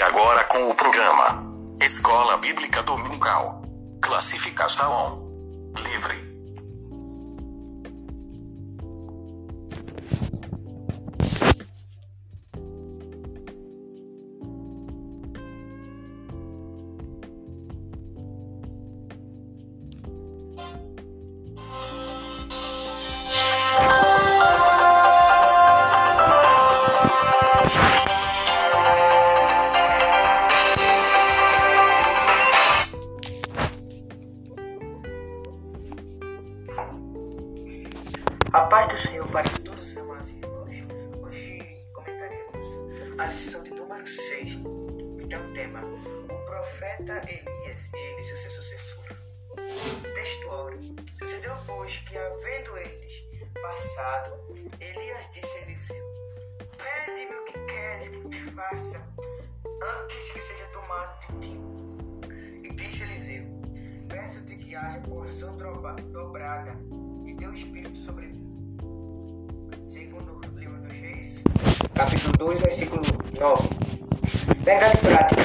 E agora com o programa Escola Bíblica Dominical. Classificação livre. A paz do Senhor para todos os irmãos e irmãos. Hoje comentaremos a lição de número 6, que tem o tema O profeta Elias e Eliseu seu sucessor. Texto áureo. Sucedeu, pois, que havendo eles passado, Elias disse a Eliseu: Pede-me o que queres que te faça antes que seja tomado de ti. E disse Eliseu: Peço-te que haja porção dobrada de teu espírito sobre mim. Capítulo 2, versículo 9. Verdade prática.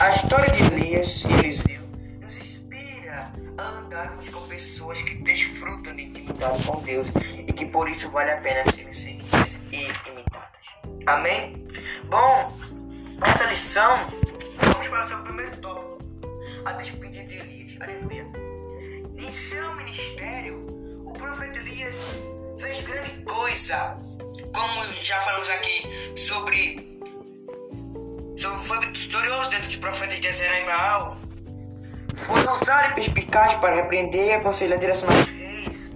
A história de Elias e Eliseu nos inspira a andarmos com pessoas que desfrutam de intimidade com Deus e que por isso vale a pena serem seguidas e imitadas. Amém? Bom, nessa lição, vamos para o seu primeiro tópico, a despedida de Elias. Aleluia. Em seu ministério, o profeta Elias fez grande coisa. Como já falamos aqui sobre. sobre foi vitorioso dentro dos profetas de Azera Baal. Foi ousado e perspicaz para repreender e aconselhar a dos reis.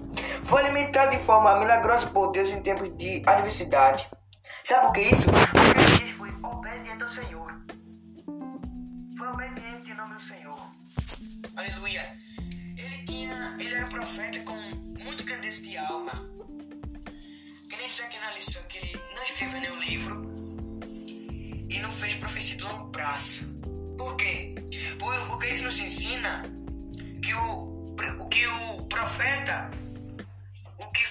Foi alimentado de forma milagrosa por Deus em tempos de adversidade. Sabe o que é isso? Porque Elias foi obediente ao Senhor. Foi obediente em nome do Senhor. Aleluia. Ele tinha. Ele era um profeta com muito grandeza de alma. Diz aqui na lição que ele não escreveu nenhum livro e não fez profecia de longo prazo. Por quê? Por- Porque isso nos ensina que o, o que o profeta, o que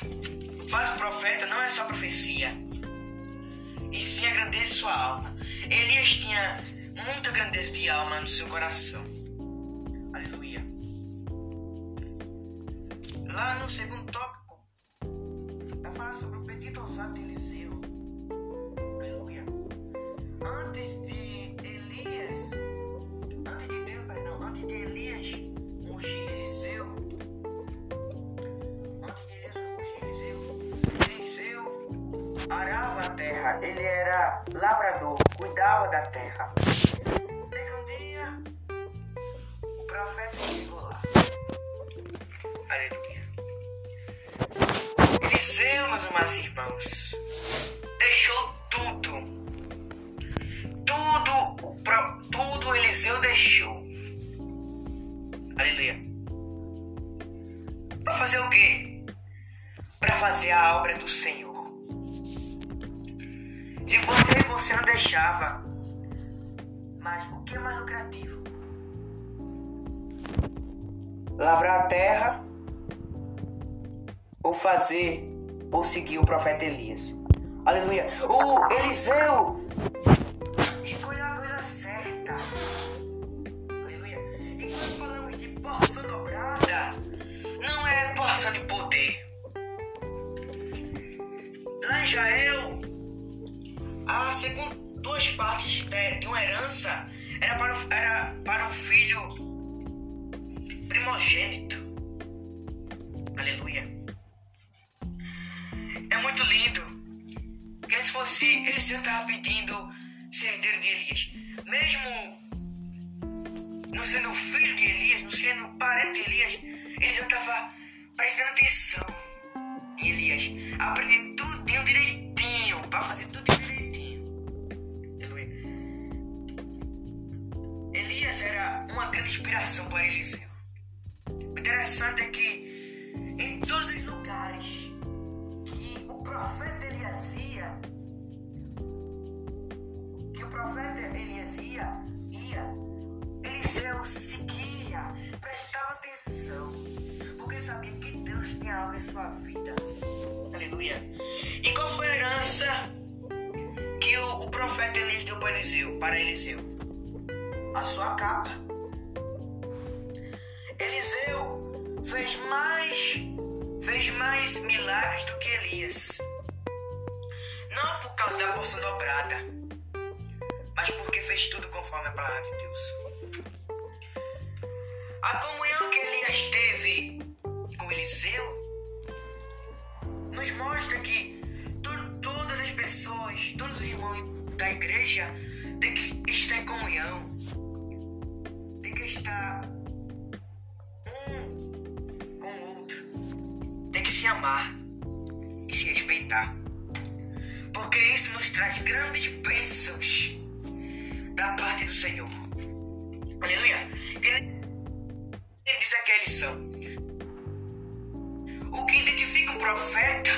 faz o profeta não é só profecia, e sim a grandeza de sua alma. Elias tinha muita grandeza de alma no seu coração. Aleluia. Lá no segundo tópico, o pedido ousado de Eliseu. Aleluia. Antes de Elias, antes de Deus, perdão, antes de Elias ungir Eliseu, antes de Elias ungir Eliseu, Eliseu arava a terra, ele era lavrador, cuidava da terra. Que um dia o profeta chegou lá. Aleluia. Eliseu, meus irmãos, deixou tudo. Tudo, o pro- tudo Eliseu deixou. Aleluia. Para fazer o quê? Para fazer a obra do Senhor. Se e você não deixava. Mas o que é mais lucrativo? Lavrar a terra ou fazer ou seguir o profeta Elias. Aleluia. O Eliseu escolheu a coisa certa. Muito lindo. Que se fosse Eliseu estava pedindo ser herdeiro de Elias. Mesmo não sendo filho de Elias, não sendo parente de Elias, Eliseu estava prestando atenção em Elias. Aprendendo tudo direitinho. Para fazer tudo direitinho. Aleluia. Elias era uma grande inspiração para Eliseu. O interessante é que em todos os profeta Elias ia, Eliseu seguia, prestava atenção, porque sabia que Deus tinha algo em sua vida. Aleluia. E qual foi a herança que o, o profeta Elias deu para Eliseu, para Eliseu? A sua capa. Eliseu fez mais fez mais milagres do que Elias. Não por causa da porção dobrada, mas porque fez tudo conforme a palavra de Deus. A comunhão que Elias teve com Eliseu nos mostra que todas as pessoas, todos os irmãos da igreja têm que estar em comunhão, têm que estar um com o outro, tem que se amar e se respeitar, porque isso nos traz grandes bênçãos da parte do Senhor. Aleluia. Ele, diz aqui a lição. O que identifica um profeta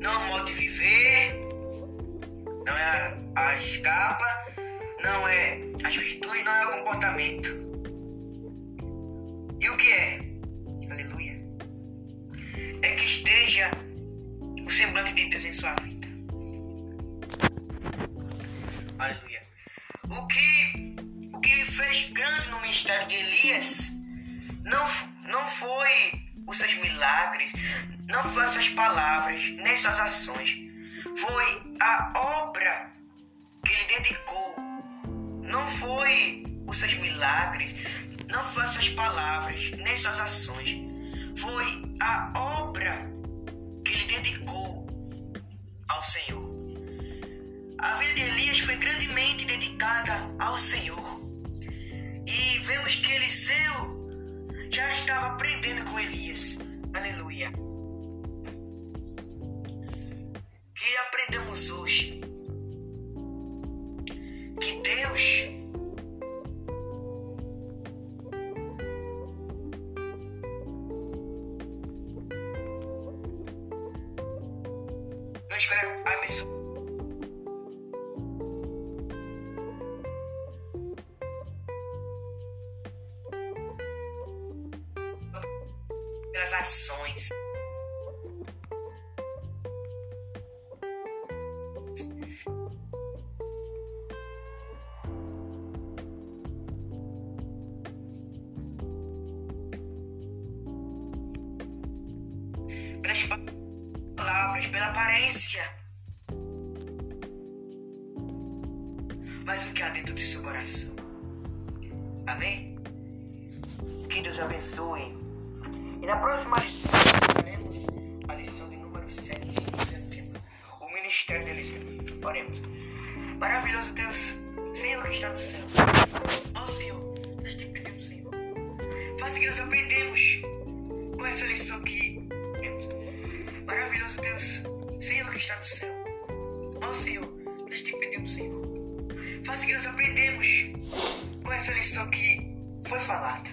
não é o modo de viver, não é a escapa, não é as virtudes, não é o comportamento. E o que é? Aleluia. É que esteja o semblante de Deus em sua vida. Aleluia. O que, o que fez grande no ministério de Elias não, não foi os seus milagres, não foram suas palavras, nem suas ações. Foi a obra que ele dedicou. Não foi os seus milagres, não foram suas palavras, nem suas ações. Foi a obra que ele dedicou ao Senhor. A vida de Elias foi grandemente dedicada ao Senhor. E vemos que Eliseu já estava aprendendo com Elias. Aleluia. Pelas ações. Pelas palavras, pela aparência. Mas o que há dentro do seu coração. Amém? Que Deus abençoe. E na próxima lição, teremos a lição de número 7, o ministério de Eliseu. Oremos. Maravilhoso Deus, Senhor que está no céu. Ó Senhor, nós te pedimos, Senhor. Faz que nós aprendemos com essa lição que. Maravilhoso Deus, Senhor que está no céu. Ó Senhor, nós te pedimos, Senhor. Faz que nós aprendemos com essa lição que foi falada.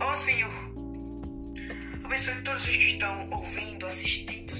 Ó Senhor, abençoe todos os que estão ouvindo, assistindo,